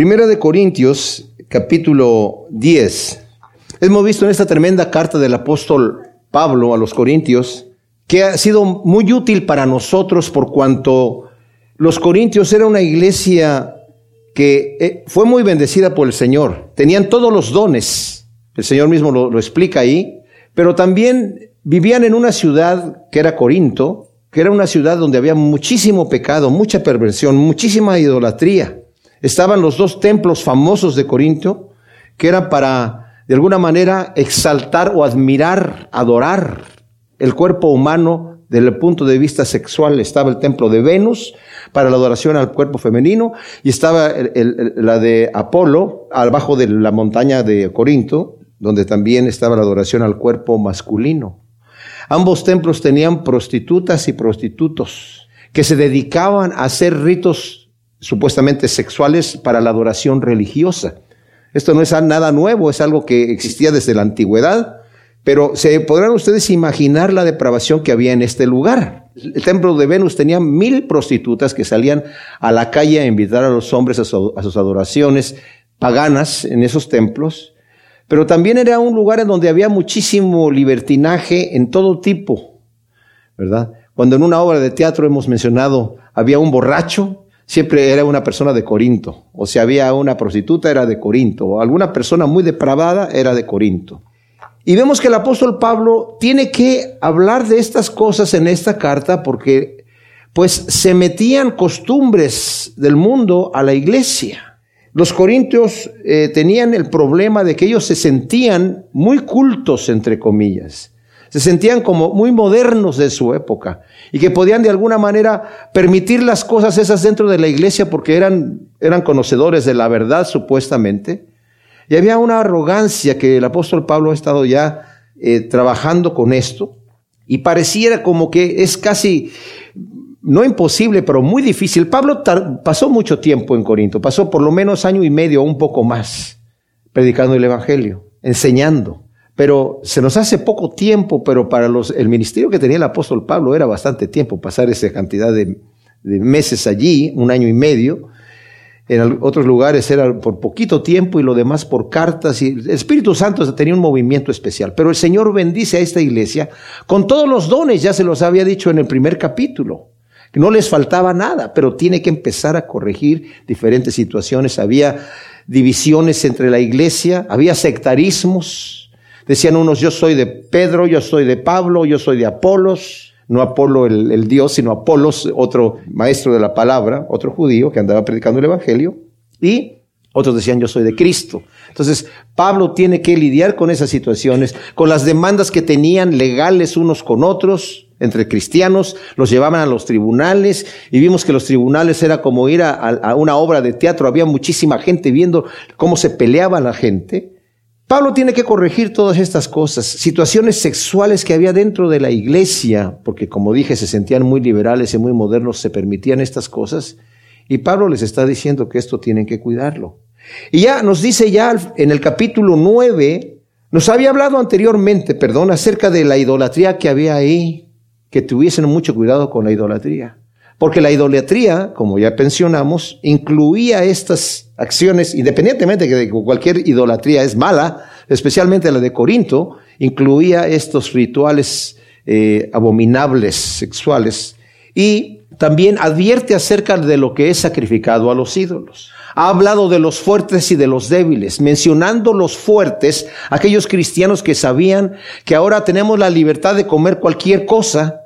Primera de Corintios, capítulo 10. Hemos visto en esta tremenda carta del apóstol Pablo a los Corintios que ha sido muy útil para nosotros por cuanto los Corintios era una iglesia que eh, fue muy bendecida por el Señor. Tenían todos los dones. El Señor mismo lo, lo explica ahí. Pero también vivían en una ciudad que era Corinto, que era una ciudad donde había muchísimo pecado, mucha perversión, muchísima idolatría. Estaban los dos templos famosos de Corinto, que eran para, de alguna manera, exaltar o admirar, adorar el cuerpo humano desde el punto de vista sexual. Estaba el templo de Venus para la adoración al cuerpo femenino y estaba la de Apolo abajo de la montaña de Corinto, donde también estaba la adoración al cuerpo masculino. Ambos templos tenían prostitutas y prostitutos que se dedicaban a hacer ritos supuestamente sexuales para la adoración religiosa. Esto no es nada nuevo, es algo que existía desde la antigüedad, pero se podrán ustedes imaginar la depravación que había en este lugar. El templo de Venus tenía mil prostitutas que salían a la calle a invitar a los hombres a, sus adoraciones paganas en esos templos. Pero también era un lugar en donde había muchísimo libertinaje en todo tipo, ¿verdad? Cuando en una obra de teatro hemos mencionado, había un borracho, siempre era una persona de Corinto. O si había una prostituta, era de Corinto. O alguna persona muy depravada, era de Corinto. Y vemos que el apóstol Pablo tiene que hablar de estas cosas en esta carta porque pues se metían costumbres del mundo a la iglesia. Los corintios eh, tenían el problema de que ellos se sentían muy cultos, entre comillas. Se sentían como muy modernos de su época y que podían de alguna manera permitir las cosas esas dentro de la iglesia porque eran, eran conocedores de la verdad supuestamente. Y había una arrogancia que el apóstol Pablo ha estado ya eh, trabajando con esto y pareciera como que es casi no imposible, pero muy difícil. Pablo pasó mucho tiempo en Corinto, pasó por lo menos año y medio, un poco más, predicando el Evangelio, enseñando. Pero se nos hace poco tiempo, pero para los, el ministerio que tenía el apóstol Pablo era bastante tiempo, pasar esa cantidad de, meses allí, un año y medio. En otros lugares era por poquito tiempo y lo demás por cartas. Y el Espíritu Santo tenía un movimiento especial. Pero el Señor bendice a esta iglesia con todos los dones, ya se los había dicho en el primer capítulo. No les faltaba nada, pero tiene que empezar a corregir diferentes situaciones. Había divisiones entre la iglesia, había sectarismos. Decían unos, yo soy de Pedro, yo soy de Pablo, yo soy de Apolos. No Apolo el, Dios, sino Apolos, otro maestro de la palabra, otro judío que andaba predicando el Evangelio. Y otros decían, yo soy de Cristo. Entonces, Pablo tiene que lidiar con esas situaciones, con las demandas que tenían legales unos con otros, entre cristianos, los llevaban a los tribunales y vimos que los tribunales era como ir a, una obra de teatro, había muchísima gente viendo cómo se peleaba la gente. Pablo tiene que corregir todas estas cosas, situaciones sexuales que había dentro de la iglesia, porque como dije, se sentían muy liberales y muy modernos, se permitían estas cosas, y Pablo les está diciendo que esto tienen que cuidarlo. Y ya nos dice ya en el capítulo 9, nos había hablado anteriormente, perdón, acerca de la idolatría que había ahí, que tuviesen mucho cuidado con la idolatría. Porque la idolatría, como ya pensionamos, incluía estas acciones, independientemente de que cualquier idolatría es mala, especialmente la de Corinto, incluía estos rituales eh, abominables sexuales y también advierte acerca de lo que es sacrificado a los ídolos. Ha hablado de los fuertes y de los débiles, mencionando los fuertes, aquellos cristianos que sabían que ahora tenemos la libertad de comer cualquier cosa,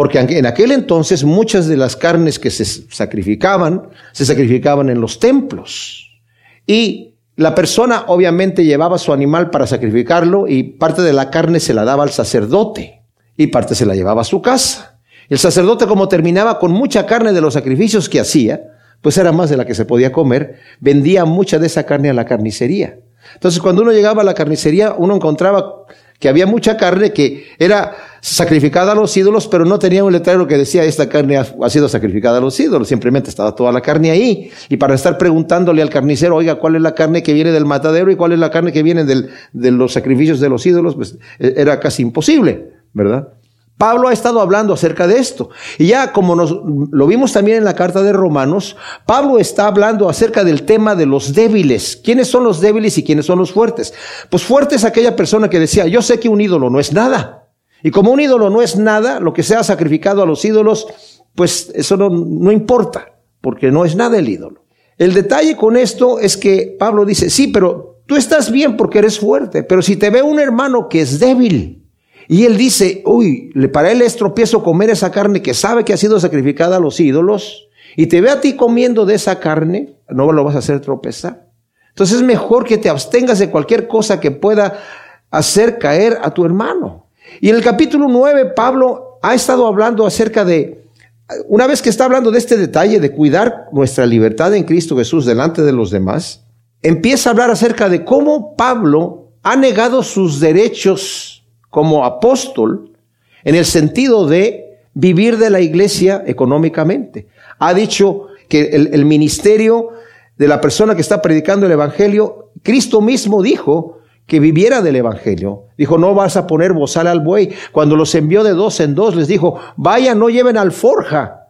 porque en aquel entonces muchas de las carnes que se sacrificaban, se sacrificaban en los templos. Y la persona obviamente llevaba su animal para sacrificarlo y parte de la carne se la daba al sacerdote y parte se la llevaba a su casa. El sacerdote como terminaba con mucha carne de los sacrificios que hacía, pues era más de la que se podía comer, vendía mucha de esa carne a la carnicería. Entonces cuando uno llegaba a la carnicería, uno encontraba que había mucha carne que era sacrificada a los ídolos, pero no tenía un letrero que decía esta carne ha, sido sacrificada a los ídolos, simplemente estaba toda la carne ahí. Y para estar preguntándole al carnicero, oiga, ¿cuál es la carne que viene del matadero y cuál es la carne que viene de los sacrificios de los ídolos? Pues e, era casi imposible, ¿verdad? Pablo ha estado hablando acerca de esto. Y ya como nos, lo vimos también en la carta de Romanos, Pablo está hablando acerca del tema de los débiles. ¿Quiénes son los débiles y quiénes son los fuertes? Pues fuerte es aquella persona que decía, yo sé que un ídolo no es nada. Y como un ídolo no es nada, lo que sea sacrificado a los ídolos, pues eso no, no importa, porque no es nada el ídolo. El detalle con esto es que Pablo dice, sí, pero tú estás bien porque eres fuerte, pero si te ve un hermano que es débil, y él dice, uy, para él es tropiezo comer esa carne que sabe que ha sido sacrificada a los ídolos y te ve a ti comiendo de esa carne, no lo vas a hacer tropezar. Entonces es mejor que te abstengas de cualquier cosa que pueda hacer caer a tu hermano. Y en el capítulo 9, Pablo ha estado hablando acerca de, una vez que está hablando de este detalle de cuidar nuestra libertad en Cristo Jesús delante de los demás, empieza a hablar acerca de cómo Pablo ha negado sus derechos como apóstol en el sentido de vivir de la iglesia económicamente. Ha dicho que el, ministerio de la persona que está predicando el Evangelio, Cristo mismo dijo que viviera del Evangelio. Dijo, no vas a poner bozal al buey. Cuando los envió de dos en dos, les dijo, vayan, no lleven alforja.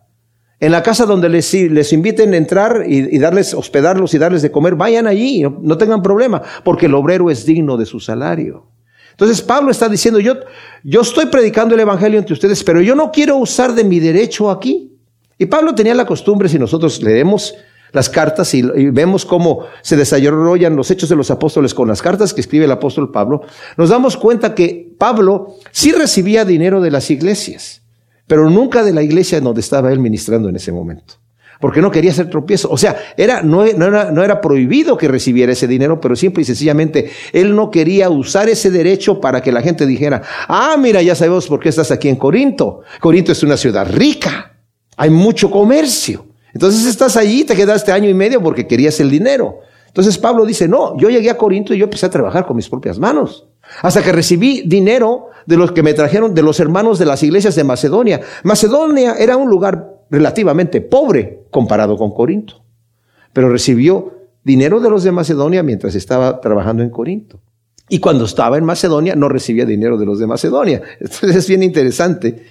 En la casa donde les, les inviten a entrar y, darles, hospedarlos y darles de comer, vayan allí, no tengan problema, porque el obrero es digno de su salario. Entonces Pablo está diciendo, yo, yo estoy predicando el Evangelio entre ustedes, pero yo no quiero usar de mi derecho aquí. Y Pablo tenía la costumbre, si nosotros leemos las cartas y, vemos cómo se desarrollan los hechos de los apóstoles con las cartas que escribe el apóstol Pablo, nos damos cuenta que Pablo sí recibía dinero de las iglesias, pero nunca de la iglesia donde estaba él ministrando en ese momento porque no quería hacer tropiezo. O sea, era, no, era, no era prohibido que recibiera ese dinero, pero simple y sencillamente él no quería usar ese derecho para que la gente dijera, ah, mira, ya sabemos por qué estás aquí en Corinto. Corinto es una ciudad rica, hay mucho comercio. Entonces estás allí, te quedaste año y medio porque querías el dinero. Entonces Pablo dice, no, yo llegué a Corinto y yo empecé a trabajar con mis propias manos. Hasta que recibí dinero de los que me trajeron, de los hermanos de las iglesias de Macedonia. Macedonia era un lugar relativamente pobre comparado con Corinto, pero recibió dinero de los de Macedonia mientras estaba trabajando en Corinto. Y cuando estaba en Macedonia no recibía dinero de los de Macedonia. Entonces es bien interesante.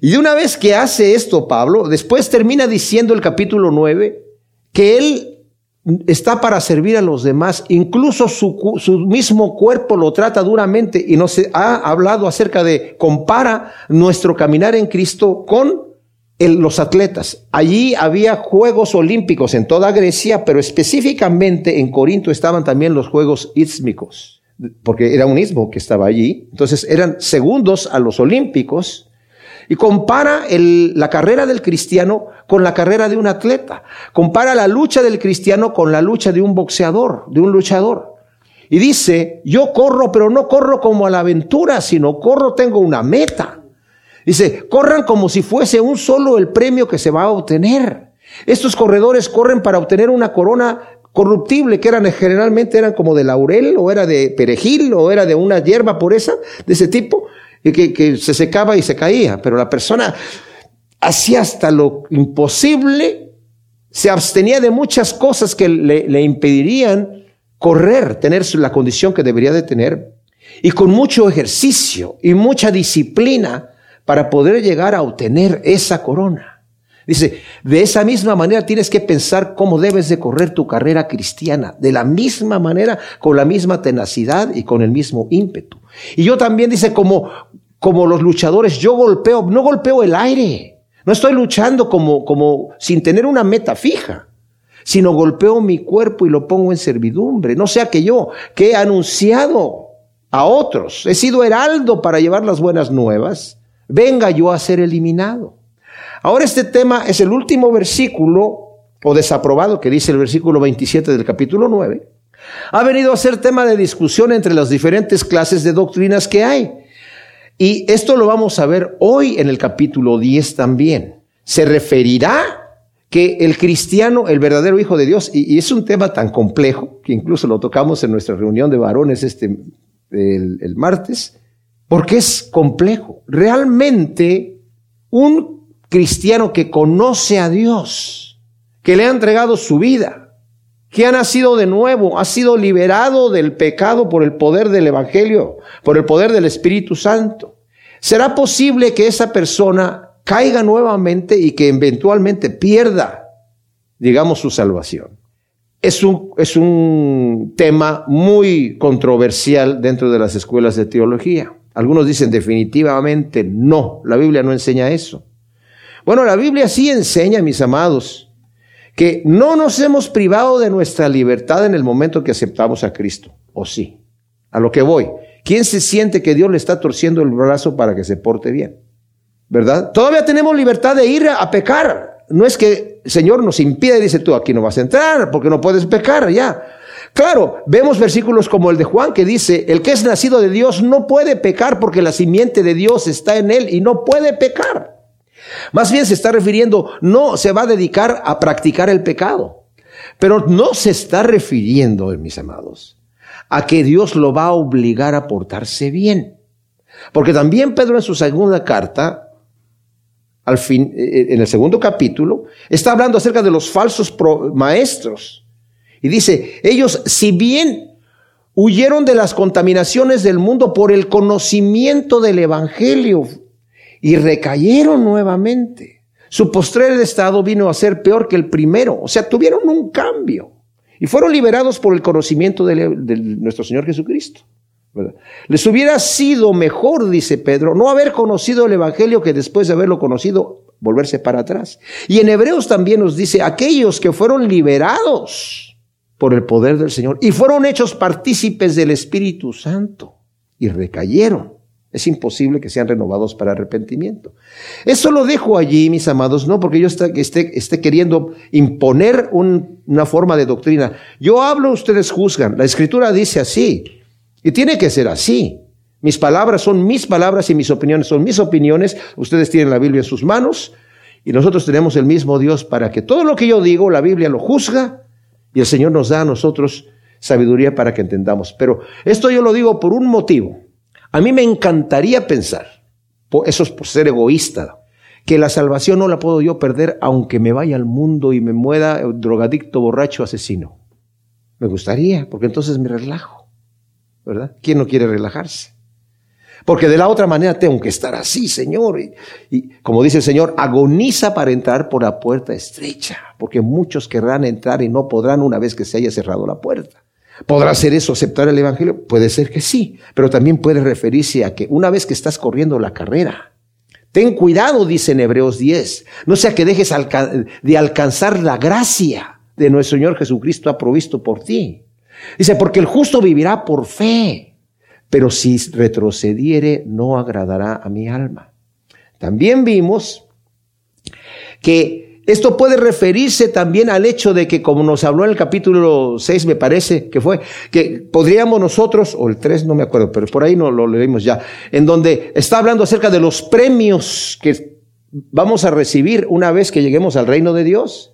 Y de una vez que hace esto Pablo, después termina diciendo el capítulo 9 que él está para servir a los demás, incluso su, su, mismo cuerpo lo trata duramente y nos ha hablado acerca de, compara nuestro caminar en Cristo con los atletas. Allí había Juegos Olímpicos en toda Grecia, pero específicamente en Corinto estaban también los Juegos Ísmicos, porque era un istmo que estaba allí. Entonces eran segundos a los Olímpicos y compara la carrera del cristiano con la carrera de un atleta. Compara la lucha del cristiano con la lucha de un boxeador, de un luchador. Y dice, yo corro, pero no corro como a la aventura, sino corro, tengo una meta. Dice, corran como si fuese un solo el premio que se va a obtener. Estos corredores corren para obtener una corona corruptible, que eran generalmente eran como de laurel, o era de perejil, o era de una hierba pureza, de ese tipo, y que, se secaba y se caía. Pero la persona hacía hasta lo imposible, se abstenía de muchas cosas que le, le impedirían correr, tener la condición que debería de tener, y con mucho ejercicio y mucha disciplina, para poder llegar a obtener esa corona. Dice, de esa misma manera tienes que pensar cómo debes de correr tu carrera cristiana, de la misma manera, con la misma tenacidad y con el mismo ímpetu. Y yo también dice, como, como los luchadores, yo golpeo, no golpeo el aire, no estoy luchando como, como sin tener una meta fija, sino golpeo mi cuerpo y lo pongo en servidumbre. No sea que yo, que he anunciado a otros, he sido heraldo para llevar las buenas nuevas, venga yo a ser eliminado. Ahora este tema es el último versículo o desaprobado que dice el versículo 27 del capítulo 9. Ha venido a ser tema de discusión entre las diferentes clases de doctrinas que hay. Y esto lo vamos a ver hoy en el capítulo 10 también. Se referirá que el cristiano, el verdadero hijo de Dios, y, es un tema tan complejo que incluso lo tocamos en nuestra reunión de varones este el martes, porque es complejo. Realmente, un cristiano que conoce a Dios, que le ha entregado su vida, que ha nacido de nuevo, ha sido liberado del pecado por el poder del Evangelio, por el poder del Espíritu Santo, ¿Será posible que esa persona caiga nuevamente y que eventualmente pierda, digamos, su salvación? Es un, es un tema muy controversial dentro de las escuelas de teología. Algunos dicen definitivamente no, la Biblia no enseña eso. Bueno, la Biblia sí enseña, mis amados, que no nos hemos privado de nuestra libertad en el momento que aceptamos a Cristo. ¿O sí? A lo que voy. ¿Quién se siente que Dios le está torciendo el brazo para que se porte bien? ¿Verdad? Todavía tenemos libertad de ir a pecar. No es que el Señor nos impide, dice tú, aquí no vas a entrar porque no puedes pecar ya. Claro, vemos versículos como el de Juan que dice, el que es nacido de Dios no puede pecar porque la simiente de Dios está en él y no puede pecar. Más bien se está refiriendo, no se va a dedicar a practicar el pecado, pero no se está refiriendo, mis amados, a que Dios lo va a obligar a portarse bien. Porque también Pedro en su segunda carta, al fin, eh, eh, en el segundo capítulo, está hablando acerca de los falsos maestros. Y dice, ellos, si bien huyeron de las contaminaciones del mundo por el conocimiento del Evangelio, y recayeron nuevamente. Su postrer estado vino a ser peor que el primero, o sea, tuvieron un cambio y fueron liberados por el conocimiento de, nuestro Señor Jesucristo. Les hubiera sido mejor, dice Pedro, no haber conocido el Evangelio que después de haberlo conocido, volverse para atrás. Y en Hebreos también nos dice, aquellos que fueron liberados por el poder del Señor y fueron hechos partícipes del Espíritu Santo y recayeron. Es imposible que sean renovados para arrepentimiento. Eso lo dejo allí, mis amados, no porque yo esté, queriendo imponer una forma de doctrina. Yo hablo, ustedes juzgan. La escritura dice así. Y tiene que ser así. Mis palabras son mis palabras y mis opiniones son mis opiniones. Ustedes tienen la Biblia en sus manos y nosotros tenemos el mismo Dios para que todo lo que yo digo, la Biblia lo juzga y el Señor nos da a nosotros sabiduría para que entendamos. Pero esto yo lo digo por un motivo. A mí me encantaría pensar, eso es por ser egoísta, que la salvación no la puedo yo perder aunque me vaya al mundo y me muera drogadicto, borracho, asesino. Me gustaría, porque entonces me relajo, ¿verdad? ¿Quién no quiere relajarse? Porque de la otra manera tengo que estar así, Señor. Y, y, como dice el Señor, agoniza para entrar por la puerta estrecha, porque muchos querrán entrar y no podrán una vez que se haya cerrado la puerta. ¿Podrá ser eso aceptar el Evangelio? Puede ser que sí, pero también puede referirse a que una vez que estás corriendo la carrera, ten cuidado, dice en Hebreos 10, no sea que dejes de alcanzar la gracia de nuestro Señor Jesucristo ha provisto por ti. Dice, porque el justo vivirá por fe, pero si retrocediere no agradará a mi alma. También vimos que esto puede referirse también al hecho de que, como nos habló en el capítulo 6, me parece que fue, que podríamos nosotros, o el 3, no me acuerdo, pero por ahí no lo leímos ya, en donde está hablando acerca de los premios que vamos a recibir una vez que lleguemos al reino de Dios.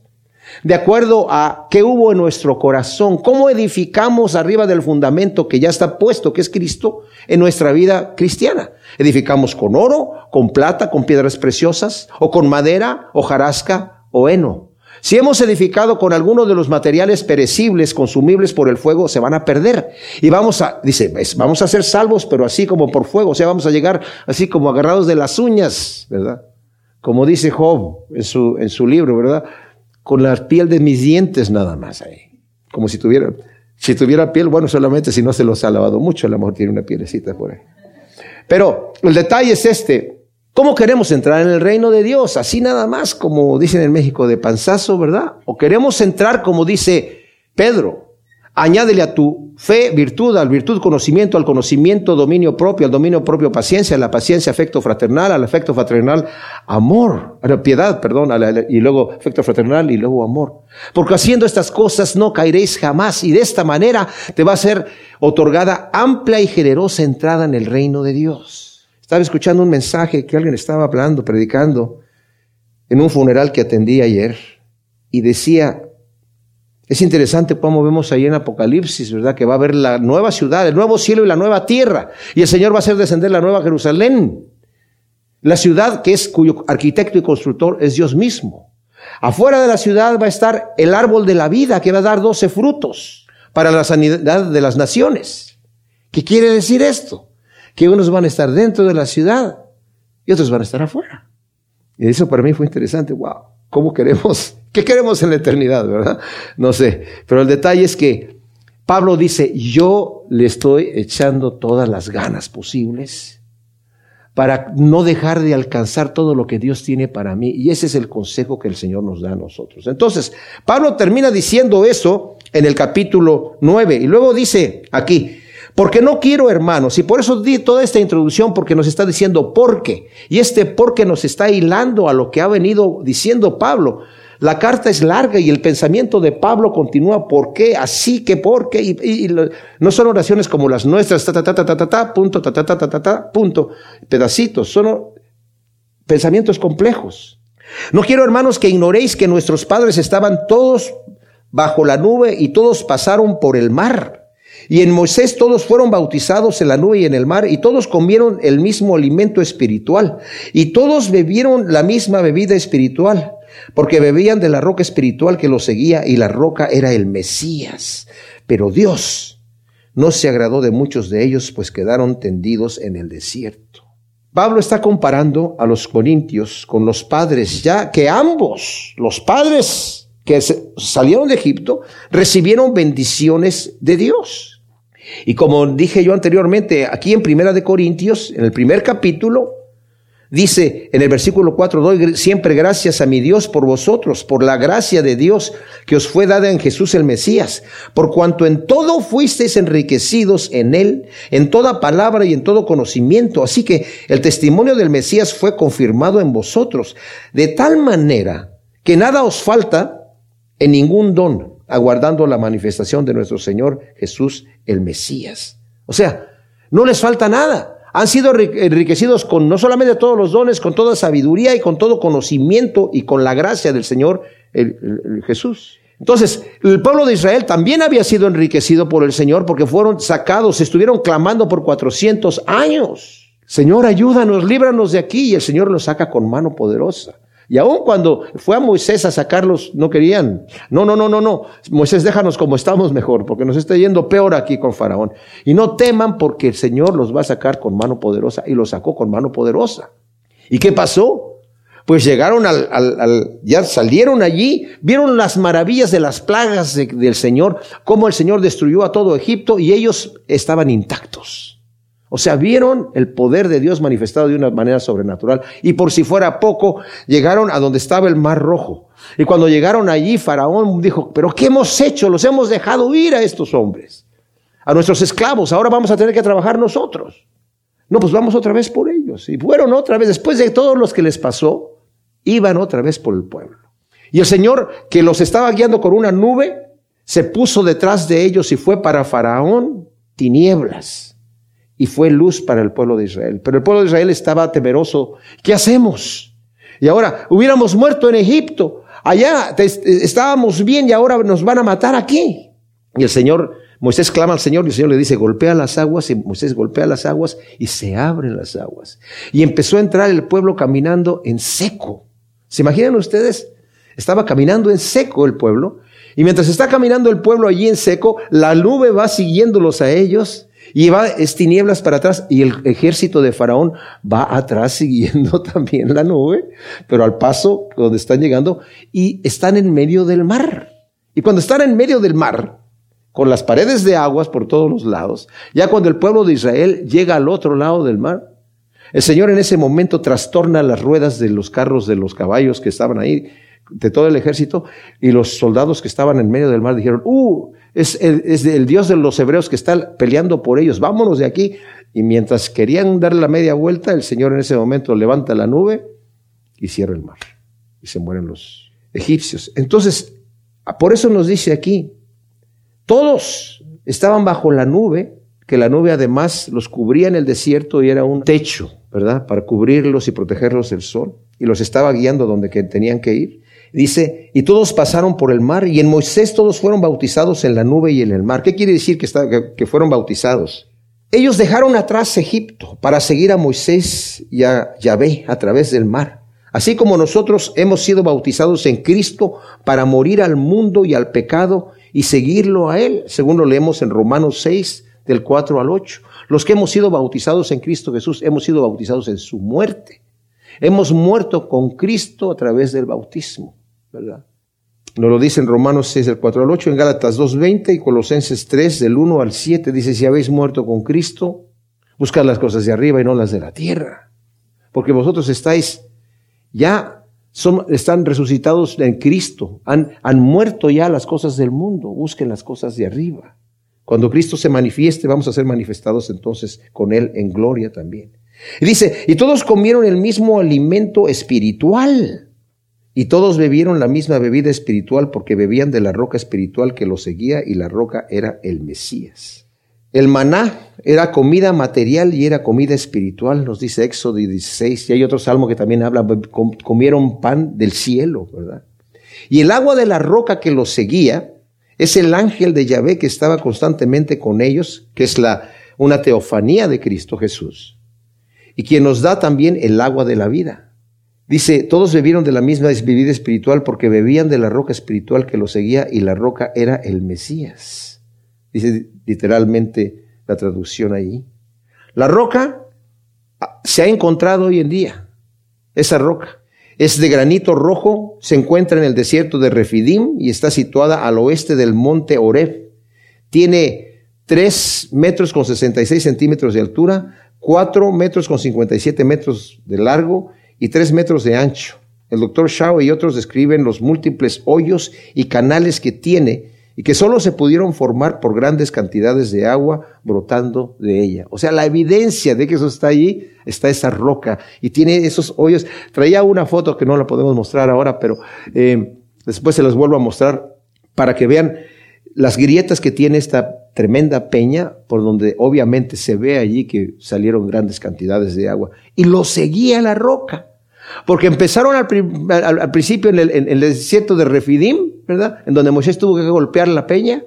De acuerdo a qué hubo en nuestro corazón, cómo edificamos arriba del fundamento que ya está puesto, que es Cristo, en nuestra vida cristiana. Edificamos con oro, con plata, con piedras preciosas, o con madera, hojarasca, o heno. Si hemos edificado con alguno de los materiales perecibles, consumibles por el fuego, se van a perder. Y vamos a, dice, vamos a ser salvos, pero así como por fuego. O sea, vamos a llegar así como agarrados de las uñas, ¿verdad? Como dice Job en su, en su libro, ¿verdad? Con la piel de mis dientes nada más ahí. Como si tuviera, si tuviera piel, bueno, solamente si no se los ha lavado mucho, a lo mejor tiene una pielecita por ahí. Pero el detalle es este. ¿Cómo queremos entrar en el reino de Dios? Así nada más, como dicen en México, de panzazo, ¿verdad? ¿O queremos entrar como dice Pedro? Añádele a tu fe virtud, al virtud conocimiento, al conocimiento dominio propio, al dominio propio paciencia, a la paciencia afecto fraternal, al afecto fraternal amor, a la piedad, perdón, y luego afecto fraternal y luego amor. Porque haciendo estas cosas no caeréis jamás y de esta manera te va a ser otorgada amplia y generosa entrada en el reino de Dios. Estaba escuchando un mensaje que alguien estaba hablando, predicando, en un funeral que atendí ayer, y decía, es interesante cómo vemos ahí en Apocalipsis, ¿verdad? Que va a haber la nueva ciudad, el nuevo cielo y la nueva tierra, y el Señor va a hacer descender la nueva Jerusalén, la ciudad que es cuyo arquitecto y constructor es Dios mismo. Afuera de la ciudad va a estar el árbol de la vida que va a dar doce frutos para la sanidad de las naciones. ¿Qué quiere decir esto? Que unos van a estar dentro de la ciudad y otros van a estar afuera. Y eso para mí fue interesante. Wow, ¿cómo queremos? ¿Qué queremos en la eternidad, verdad? No sé. Pero el detalle es que Pablo dice, yo le estoy echando todas las ganas posibles para no dejar de alcanzar todo lo que Dios tiene para mí. Y ese es el consejo que el Señor nos da a nosotros. Entonces, Pablo termina diciendo eso en el capítulo 9 y luego dice aquí, porque no quiero, hermanos, y por eso di toda esta introducción, porque nos está diciendo por qué. Y este por qué nos está hilando a lo que ha venido diciendo Pablo. La carta es larga y el pensamiento de Pablo continúa por qué, así que por qué. Y, no son oraciones como las nuestras, ta, ta, ta, ta, ta, punto, ta, ta, ta, ta, punto, pedacitos. Son pensamientos complejos. No quiero, hermanos, que ignoréis que nuestros padres estaban todos bajo la nube y todos pasaron por el mar y en Moisés todos fueron bautizados en la nube y en el mar, y todos comieron el mismo alimento espiritual, y todos bebieron la misma bebida espiritual, porque bebían de la roca espiritual que los seguía, y la roca era el Mesías. Pero Dios no se agradó de muchos de ellos, pues quedaron tendidos en el desierto. Pablo está comparando a los corintios con los padres, ya que ambos, los padres que salieron de Egipto, recibieron bendiciones de Dios. Y como dije yo anteriormente, aquí en Primera de Corintios, en el primer capítulo, dice en el versículo 4, doy siempre gracias a mi Dios por vosotros, por la gracia de Dios que os fue dada en Jesús el Mesías, por cuanto en todo fuisteis enriquecidos en él, en toda palabra y en todo conocimiento. Así que el testimonio del Mesías fue confirmado en vosotros, de tal manera que nada os falta en ningún don aguardando la manifestación de nuestro Señor Jesús el Mesías. O sea, no les falta nada. Han sido enriquecidos con no solamente todos los dones, con toda sabiduría y con todo conocimiento y con la gracia del Señor Jesús. Entonces, el pueblo de Israel también había sido enriquecido por el Señor porque fueron sacados, estuvieron clamando por 400 años. Señor, ayúdanos, líbranos de aquí. Y el Señor los saca con mano poderosa. Y aun cuando fue a Moisés a sacarlos, no querían. No, no, no, no, no. Moisés, déjanos como estamos mejor, porque nos está yendo peor aquí con Faraón. Y no teman porque el Señor los va a sacar con mano poderosa. Y los sacó con mano poderosa. ¿Y qué pasó? Pues llegaron al, al, ya salieron allí, vieron las maravillas de las plagas del Señor, cómo el Señor destruyó a todo Egipto y ellos estaban intactos. O sea, vieron el poder de Dios manifestado de una manera sobrenatural. Y por si fuera poco, llegaron a donde estaba el mar rojo. Y cuando llegaron allí, Faraón dijo, pero ¿qué hemos hecho? Los hemos dejado ir a estos hombres, a nuestros esclavos. Ahora vamos a tener que trabajar nosotros. No, pues vamos otra vez por ellos. Y fueron otra vez, después de todos los que les pasó, iban otra vez por el pueblo. Y el Señor, que los estaba guiando con una nube, se puso detrás de ellos y fue para Faraón tinieblas y fue luz para el pueblo de Israel. Pero el pueblo de Israel estaba temeroso. ¿Qué hacemos? Y ahora, hubiéramos muerto en Egipto. Allá estábamos bien y ahora nos van a matar aquí. Y el Señor, Moisés clama al Señor y el Señor le dice, golpea las aguas y Moisés golpea las aguas y se abren las aguas. Y empezó a entrar el pueblo caminando en seco. ¿Se imaginan ustedes? Estaba caminando en seco el pueblo. Y mientras está caminando el pueblo allí en seco, la nube va siguiéndolos a ellos y va, es tinieblas para atrás y el ejército de Faraón va atrás siguiendo también la nube, pero al paso donde están llegando y están en medio del mar. Y cuando están en medio del mar, con las paredes de aguas por todos los lados, ya cuando el pueblo de Israel llega al otro lado del mar, el Señor en ese momento trastorna las ruedas de los carros de los caballos que estaban ahí, de todo el ejército, y los soldados que estaban en medio del mar dijeron, ¡uh! Es el, Dios de los hebreos que está peleando por ellos. Vámonos de aquí. Y mientras querían dar la media vuelta, el Señor en ese momento levanta la nube y cierra el mar. Y se mueren los egipcios. Entonces, por eso nos dice aquí, todos estaban bajo la nube, que la nube además los cubría en el desierto y era un techo, ¿verdad? Para cubrirlos y protegerlos del sol. Y los estaba guiando donde tenían que ir. Dice, y todos pasaron por el mar, y en Moisés todos fueron bautizados en la nube y en el mar. ¿Qué quiere decir que, fueron bautizados? Ellos dejaron atrás Egipto para seguir a Moisés y a Yahvé a través del mar. Así como nosotros hemos sido bautizados en Cristo para morir al mundo y al pecado y seguirlo a Él, según lo leemos en Romanos 6, del 4 al 8. Los que hemos sido bautizados en Cristo Jesús hemos sido bautizados en su muerte. Hemos muerto con Cristo a través del bautismo, ¿verdad? Nos lo dice en Romanos 6, del 4 al 8, en Gálatas 2, 20 y Colosenses 3, del 1 al 7, dice, si habéis muerto con Cristo, buscad las cosas de arriba y no las de la tierra, porque vosotros estáis ya son, están resucitados en Cristo, han, han muerto ya las cosas del mundo, busquen las cosas de arriba. Cuando Cristo se manifieste, vamos a ser manifestados entonces con Él en gloria también. Y dice, y todos comieron el mismo alimento espiritual, y todos bebieron la misma bebida espiritual porque bebían de la roca espiritual que los seguía, y la roca era el Mesías. El maná era comida material y era comida espiritual, nos dice Éxodo 16, y hay otro salmo que también habla, comieron pan del cielo, ¿verdad? Y el agua de la roca que los seguía es el ángel de Yahvé que estaba constantemente con ellos, que es la, una teofanía de Cristo Jesús, y quien nos da también el agua de la vida. Dice, todos bebieron de la misma bebida espiritual porque bebían de la roca espiritual que los seguía y la roca era el Mesías dice literalmente la traducción ahí. La roca ah, se ha encontrado hoy en día, esa roca. Es de granito rojo, se encuentra en el desierto de Refidim y está situada al oeste del monte Oreb. Tiene 3 metros con 66 centímetros de altura, 4 metros con 57 metros de largo y 3 metros de ancho. El doctor Shao y otros describen los múltiples hoyos y canales que tiene y que solo se pudieron formar por grandes cantidades de agua brotando de ella. O sea, la evidencia de que eso está allí está esa roca y tiene esos hoyos. Traía una foto que no la podemos mostrar ahora, pero eh, después se las vuelvo a mostrar para que vean las grietas que tiene esta tremenda peña, por donde obviamente se ve allí que salieron grandes cantidades de agua. Y lo seguía la roca. Porque empezaron al, principio en el, desierto de Refidim, ¿verdad? En donde Moisés tuvo que golpear la peña.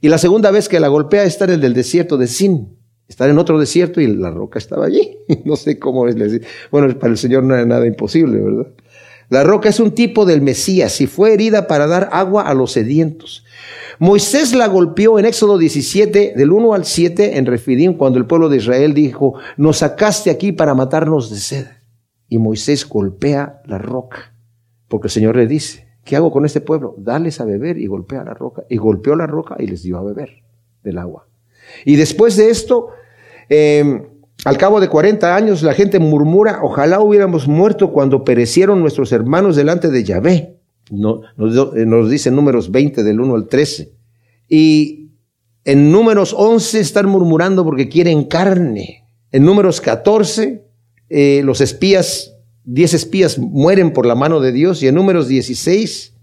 Y la segunda vez que la golpea está en el desierto de Sin. Estar en otro desierto y la roca estaba allí. no sé cómo es. Bueno, para el Señor no era nada imposible, ¿verdad? La roca es un tipo del Mesías y fue herida para dar agua a los sedientos. Moisés la golpeó en Éxodo 17, del 1 al 7, en Refidim, cuando el pueblo de Israel dijo, nos sacaste aquí para matarnos de sed y Moisés golpea la roca, porque el Señor le dice, ¿qué hago con este pueblo? Dales a beber y golpea la roca. Y golpeó la roca y les dio a beber del agua. Y después de esto, em, al cabo de 40 años, la gente murmura, ojalá hubiéramos muerto cuando perecieron nuestros hermanos delante de Yahvé. No, nos, nos dice números 20 del 1 al 13. Y en números 11 están murmurando porque quieren carne. En números 14 eh, los espías, diez espías mueren por la mano de Dios y en números 16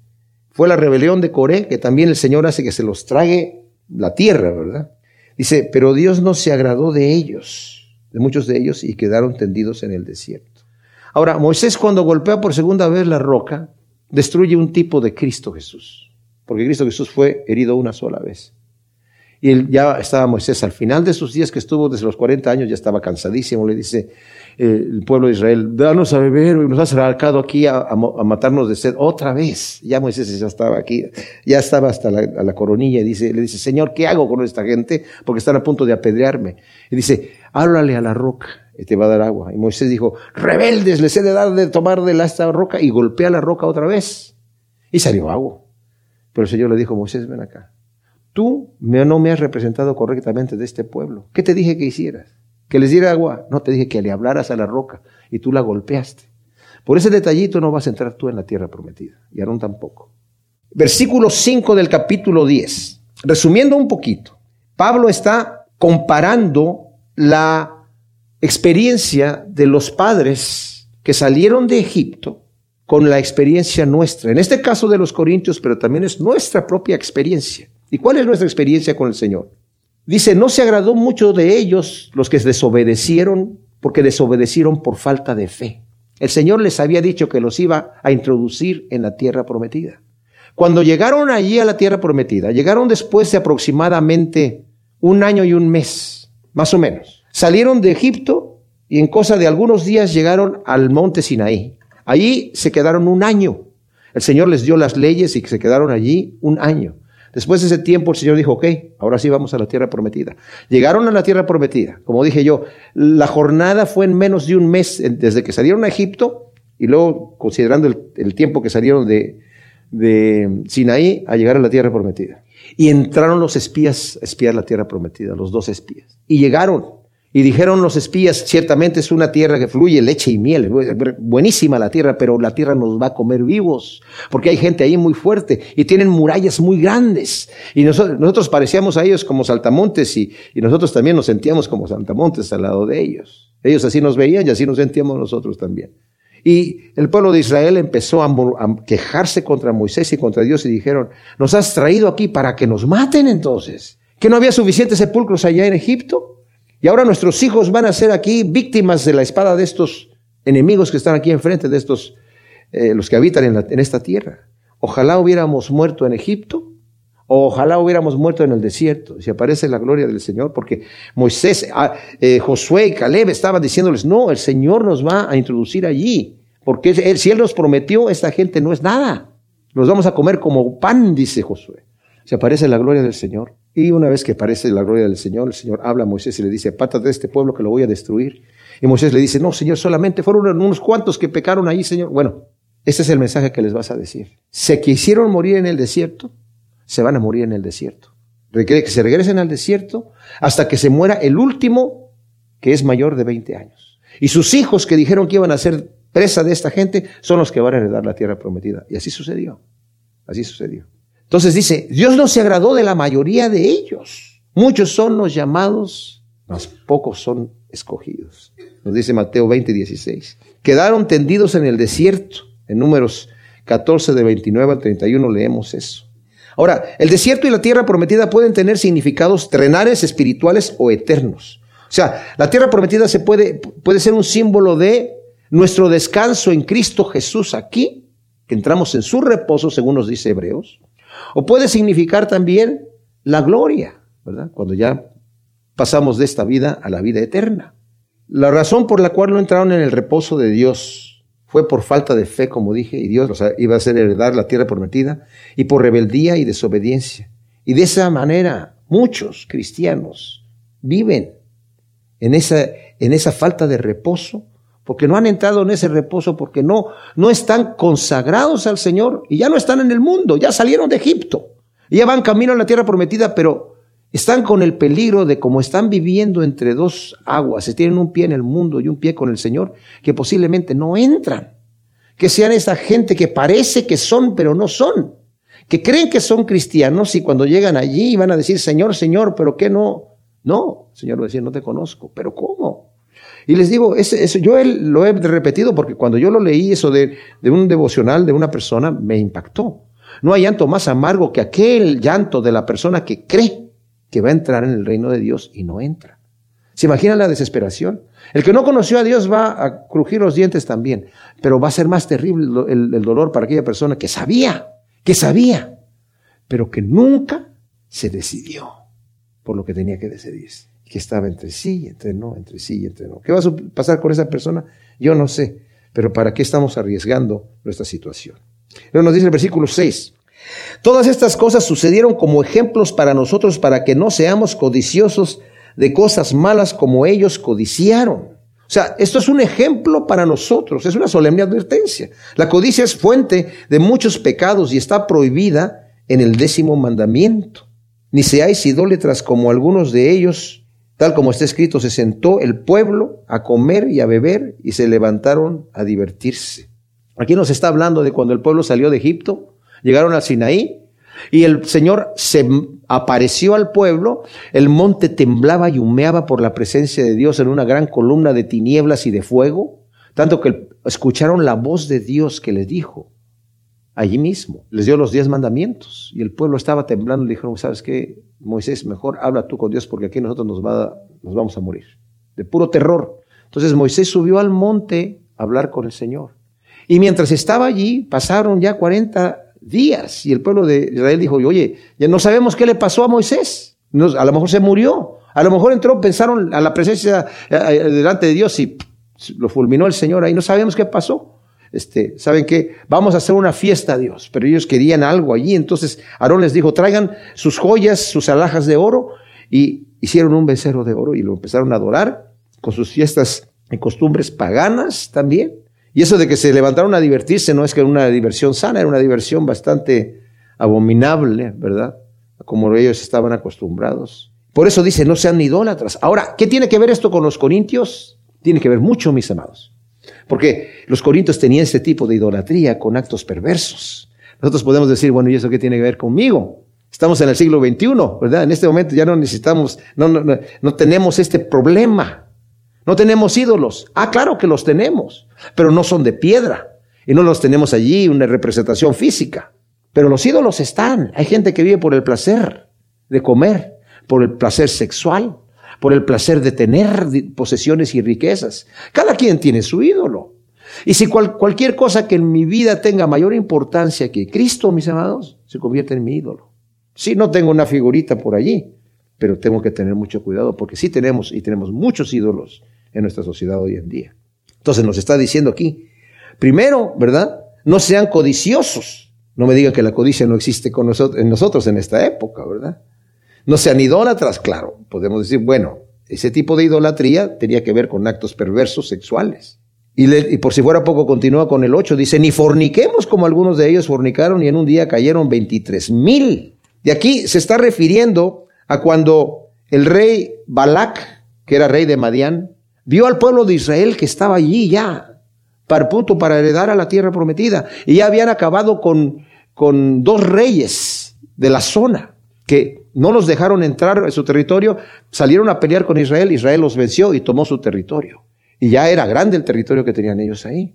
fue la rebelión de Coré, que también el Señor hace que se los trague la tierra, ¿verdad? Dice, pero Dios no se agradó de ellos, de muchos de ellos, y quedaron tendidos en el desierto. Ahora, Moisés cuando golpea por segunda vez la roca, destruye un tipo de Cristo Jesús, porque Cristo Jesús fue herido una sola vez. Y ya estaba Moisés al final de sus días que estuvo desde los 40 años, ya estaba cansadísimo, le dice, el pueblo de Israel, danos a beber, nos has sacado aquí a, matarnos de sed otra vez. Ya Moisés ya estaba aquí, ya estaba hasta la, coronilla y dice, le dice, Señor, ¿qué hago con esta gente? Porque están a punto de apedrearme. Y dice, háblale a la roca te va a dar agua. Y Moisés dijo, rebeldes, les he de dar de tomar de esta roca y golpea la roca otra vez. Y salió agua. Pero el Señor le dijo, Moisés, ven acá. Tú no me has representado correctamente de este pueblo. ¿Qué te dije que hicieras? que les diera agua. No te dije que le hablaras a la roca y tú la golpeaste. Por ese detallito no vas a entrar tú en la tierra prometida. Y Aarón tampoco. Versículo 5 del capítulo 10. Resumiendo un poquito, Pablo está comparando la experiencia de los padres que salieron de Egipto con la experiencia nuestra. En este caso de los corintios, pero también es nuestra propia experiencia. ¿Y cuál es nuestra experiencia con el Señor? Dice, no se agradó mucho de ellos los que desobedecieron, porque desobedecieron por falta de fe. El Señor les había dicho que los iba a introducir en la tierra prometida. Cuando llegaron allí a la tierra prometida, llegaron después de aproximadamente un año y un mes, más o menos. Salieron de Egipto y en cosa de algunos días llegaron al monte Sinaí. Allí se quedaron un año. El Señor les dio las leyes y se quedaron allí un año. Después de ese tiempo el Señor dijo, ok, ahora sí vamos a la tierra prometida. Llegaron a la tierra prometida. Como dije yo, la jornada fue en menos de un mes desde que salieron a Egipto y luego considerando el, tiempo que salieron de, de Sinaí a llegar a la tierra prometida. Y entraron los espías a espiar la tierra prometida, los dos espías. Y llegaron y dijeron los espías, ciertamente es una tierra que fluye leche y miel, buenísima la tierra, pero la tierra nos va a comer vivos, porque hay gente ahí muy fuerte y tienen murallas muy grandes. Y nosotros, parecíamos a ellos como saltamontes y nosotros también nos sentíamos como saltamontes al lado de ellos. Ellos así nos veían y así nos sentíamos nosotros también. Y el pueblo de Israel empezó a, quejarse contra Moisés y contra Dios y dijeron, nos has traído aquí para que nos maten entonces. ¿Que no había suficientes sepulcros allá en Egipto? Y ahora nuestros hijos van a ser aquí víctimas de la espada de estos enemigos que están aquí enfrente, de estos, eh, los que habitan en, esta tierra. Ojalá hubiéramos muerto en Egipto, ojalá hubiéramos muerto en el desierto. Si aparece la gloria del Señor, porque Moisés, ah, eh, Josué y Caleb estaban diciéndoles, no, el Señor nos va a introducir allí, porque si Él nos prometió, esta gente no es nada. Los vamos a comer como pan, dice Josué. Si aparece la gloria del Señor. Y una vez que aparece la gloria del Señor, el Señor habla a Moisés y le dice, apártate de este pueblo que lo voy a destruir. Y Moisés le dice, no, Señor, solamente fueron unos cuantos que pecaron ahí, Señor. Bueno, ese es el mensaje que les vas a decir. Se quisieron morir en el desierto, se van a morir en el desierto. Requiere que se regresen al desierto hasta que se muera el último que es mayor de 20 años. Y sus hijos que dijeron que iban a ser presa de esta gente son los que van a heredar la tierra prometida. Y así sucedió. Así sucedió. Entonces dice, Dios no se agradó de la mayoría de ellos. Muchos son los llamados, mas pocos son escogidos. Nos dice Mateo 20, 16. Quedaron tendidos en el desierto. En números 14 de 29 al 31 leemos eso. Ahora, el desierto y la tierra prometida pueden tener significados terrenales, espirituales o eternos. O sea, la tierra prometida se puede, puede ser un símbolo de nuestro descanso en Cristo Jesús aquí, que entramos en su reposo, según nos dice Hebreos. O puede significar también la gloria, ¿verdad? Cuando ya pasamos de esta vida a la vida eterna. La razón por la cual no entraron en el reposo de Dios fue por falta de fe, como dije, y Dios iba a hacer heredar la tierra prometida, y por rebeldía y desobediencia. Y de esa manera muchos cristianos viven en esa, en esa falta de reposo porque no han entrado en ese reposo, porque no, no están consagrados al Señor y ya no están en el mundo, ya salieron de Egipto, ya van camino a la tierra prometida, pero están con el peligro de como están viviendo entre dos aguas, tienen un pie en el mundo y un pie con el Señor, que posiblemente no entran, que sean esa gente que parece que son, pero no son, que creen que son cristianos y cuando llegan allí van a decir, Señor, Señor, pero ¿qué no? No, Señor va a decir, no te conozco, pero ¿cómo? Y les digo, yo lo he repetido porque cuando yo lo leí, eso de, un devocional de una persona, me impactó. No hay llanto más amargo que aquel llanto de la persona que cree que va a entrar en el reino de Dios y no entra. ¿Se imagina la desesperación? El que no conoció a Dios va a crujir los dientes también, pero va a ser más terrible el, el dolor para aquella persona que sabía, que sabía, pero que nunca se decidió por lo que tenía que decidirse que estaba entre sí entre no, entre sí entre no. ¿Qué va a pasar con esa persona? Yo no sé, pero ¿para qué estamos arriesgando nuestra situación? Luego nos dice el versículo 6. Todas estas cosas sucedieron como ejemplos para nosotros para que no seamos codiciosos de cosas malas como ellos codiciaron. O sea, esto es un ejemplo para nosotros, es una solemne advertencia. La codicia es fuente de muchos pecados y está prohibida en el décimo mandamiento. Ni seáis idólatras como algunos de ellos Tal como está escrito, se sentó el pueblo a comer y a beber y se levantaron a divertirse. Aquí nos está hablando de cuando el pueblo salió de Egipto, llegaron al Sinaí y el Señor se apareció al pueblo, el monte temblaba y humeaba por la presencia de Dios en una gran columna de tinieblas y de fuego, tanto que escucharon la voz de Dios que les dijo, allí mismo. Les dio los diez mandamientos y el pueblo estaba temblando y dijeron, ¿sabes qué? Moisés, mejor habla tú con Dios porque aquí nosotros nos, va, nos vamos a morir. De puro terror. Entonces Moisés subió al monte a hablar con el Señor. Y mientras estaba allí, pasaron ya 40 días y el pueblo de Israel dijo, oye, ya no sabemos qué le pasó a Moisés. a lo mejor se murió. A lo mejor entró, pensaron a la presencia eh, eh, delante de Dios y lo fulminó el Señor ahí. No sabemos qué pasó este, ¿saben qué? Vamos a hacer una fiesta a Dios. Pero ellos querían algo allí. Entonces Aarón les dijo, traigan sus joyas, sus alhajas de oro. Y hicieron un becerro de oro y lo empezaron a adorar con sus fiestas y costumbres paganas también. Y eso de que se levantaron a divertirse no es que era una diversión sana, era una diversión bastante abominable, ¿verdad? Como ellos estaban acostumbrados. Por eso dice, no sean idólatras. Ahora, ¿qué tiene que ver esto con los corintios? Tiene que ver mucho, mis amados. Porque los corintios tenían este tipo de idolatría con actos perversos. Nosotros podemos decir, bueno, ¿y eso qué tiene que ver conmigo? Estamos en el siglo XXI, ¿verdad? En este momento ya no necesitamos, no, no, no, no tenemos este problema. No tenemos ídolos. Ah, claro que los tenemos, pero no son de piedra. Y no los tenemos allí, una representación física. Pero los ídolos están. Hay gente que vive por el placer de comer, por el placer sexual, por el placer de tener posesiones y riquezas. Cada quien tiene su ídolo. Y si cual, cualquier cosa que en mi vida tenga mayor importancia que Cristo, mis amados, se convierte en mi ídolo. Sí, no tengo una figurita por allí, pero tengo que tener mucho cuidado porque sí tenemos y tenemos muchos ídolos en nuestra sociedad hoy en día. Entonces nos está diciendo aquí, primero, ¿verdad? No sean codiciosos. No me digan que la codicia no existe con nosotros, en nosotros en esta época, ¿verdad? No sean idólatras, claro. Podemos decir, bueno, ese tipo de idolatría tenía que ver con actos perversos sexuales. Y, por si fuera poco, continúa con el 8, dice, ni forniquemos como algunos de ellos fornicaron y en un día cayeron 23 mil. De aquí se está refiriendo a cuando el rey Balac, que era rey de Madián, vio al pueblo de Israel que estaba allí ya, para punto para heredar a la tierra prometida. Y ya habían acabado con, con dos reyes de la zona que no los dejaron entrar en su territorio, salieron a pelear con Israel, Israel los venció y tomó su territorio. Y ya era grande el territorio que tenían ellos ahí.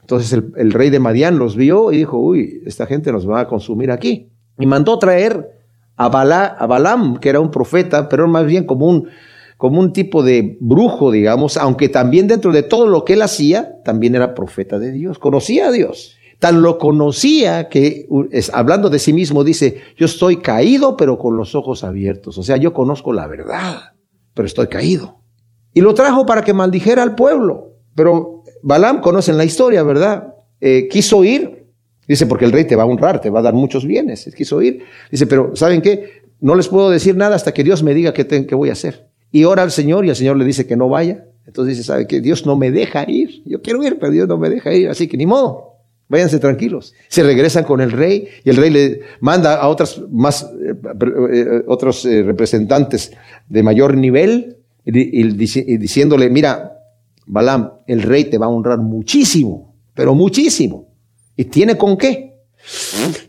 Entonces el, rey de Madián los vio y dijo, uy, esta gente nos va a consumir aquí. Y mandó traer a, a Balaam, que era un profeta, pero más bien como un, como un tipo de brujo, digamos, aunque también dentro de todo lo que él hacía, también era profeta de Dios, conocía a Dios. Tan lo conocía que, hablando de sí mismo, dice, yo estoy caído pero con los ojos abiertos. O sea, yo conozco la verdad, pero estoy caído. Y lo trajo para que maldijera al pueblo. Pero Balaam, conocen la historia, ¿verdad? Eh, quiso ir. Dice, porque el rey te va a honrar, te va a dar muchos bienes. Quiso ir. Dice, pero ¿saben qué? No les puedo decir nada hasta que Dios me diga qué, qué voy a hacer. Y ora al Señor y el Señor le dice que no vaya. Entonces dice, ¿sabe qué? Dios no me deja ir. Yo quiero ir, pero Dios no me deja ir. Así que ni modo. Váyanse tranquilos. Se regresan con el rey y el rey le manda a otras más, eh, eh, otros eh, representantes de mayor nivel y, diciéndole, mira, Balaam, el rey te va a honrar muchísimo, pero muchísimo. ¿Y tiene con qué?